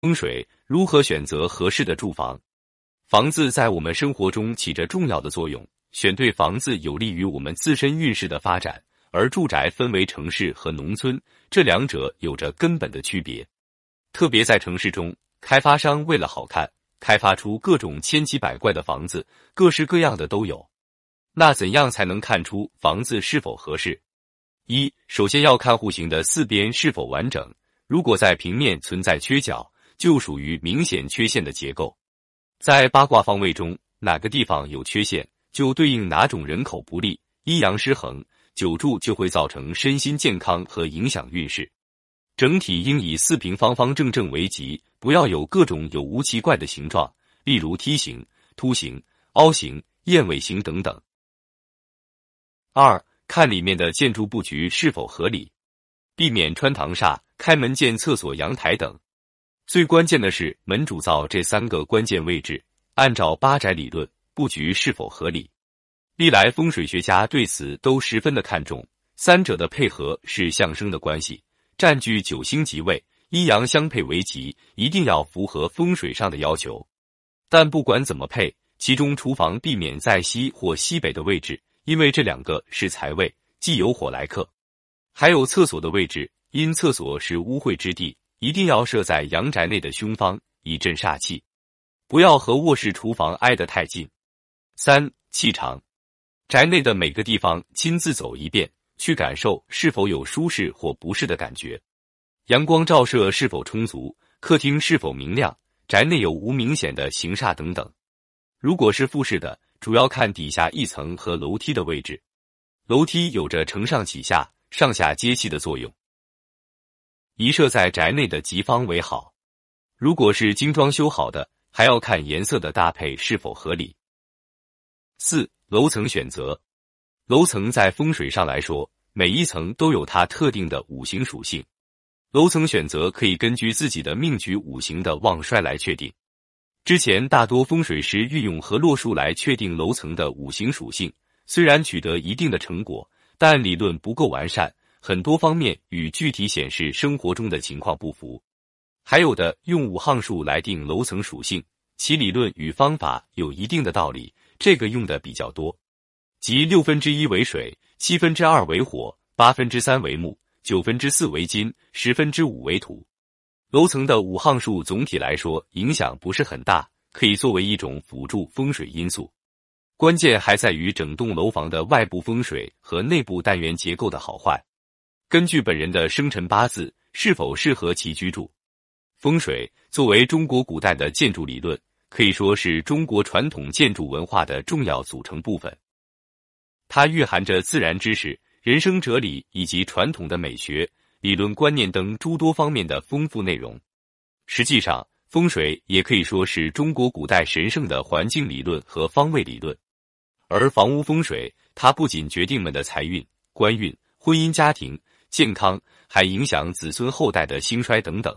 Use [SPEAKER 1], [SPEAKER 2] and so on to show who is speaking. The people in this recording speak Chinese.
[SPEAKER 1] 风水如何选择合适的住房？房子在我们生活中起着重要的作用，选对房子有利于我们自身运势的发展。而住宅分为城市和农村，这两者有着根本的区别。特别在城市中，开发商为了好看，开发出各种千奇百怪的房子，各式各样的都有。那怎样才能看出房子是否合适？一，首先要看户型的四边是否完整，如果在平面存在缺角，就属于明显缺陷的结构。在八卦方位中，哪个地方有缺陷，就对应哪种人口不利、阴阳失衡，久住就会造成身心健康和影响运势。整体应以四平方方正正为吉，不要有各种有无奇怪的形状，例如梯形、凸形、凹形、燕尾形等等。二，看里面的建筑布局是否合理，避免穿堂煞、开门见厕所、阳台等。最关键的是门主灶这三个关键位置，按照八宅理论布局是否合理。历来风水学家对此都十分的看重，三者的配合是相生的关系，占据九星吉位，阴阳相配为吉，一定要符合风水上的要求。但不管怎么配，其中厨房避免在西或西北的位置，因为这两个是财位，忌有火来克。还有厕所的位置，因厕所是污秽之地。一定要设在阳宅内的凶方，以镇煞气，不要和卧室、厨房挨得太近。三气场，宅内的每个地方亲自走一遍，去感受是否有舒适或不适的感觉，阳光照射是否充足，客厅是否明亮，宅内有无明显的形煞等等。如果是复式的，主要看底下一层和楼梯的位置，楼梯有着承上启下、上下接气的作用。宜设在宅内的吉方为好。如果是精装修好的，还要看颜色的搭配是否合理。四楼层选择，楼层在风水上来说，每一层都有它特定的五行属性。楼层选择可以根据自己的命局五行的旺衰来确定。之前大多风水师运用河洛术来确定楼层的五行属性，虽然取得一定的成果，但理论不够完善。很多方面与具体显示生活中的情况不符，还有的用五行数来定楼层属性，其理论与方法有一定的道理，这个用的比较多，即六分之一为水，七分之二为火，八分之三为木，九分之四为金，十分之五为土。楼层的五行数总体来说影响不是很大，可以作为一种辅助风水因素，关键还在于整栋楼房的外部风水和内部单元结构的好坏。根据本人的生辰八字，是否适合其居住？风水作为中国古代的建筑理论，可以说是中国传统建筑文化的重要组成部分。它蕴含着自然知识、人生哲理以及传统的美学理论观念等诸多方面的丰富内容。实际上，风水也可以说是中国古代神圣的环境理论和方位理论。而房屋风水，它不仅决定们的财运、官运、婚姻家庭。健康还影响子孙后代的兴衰等等。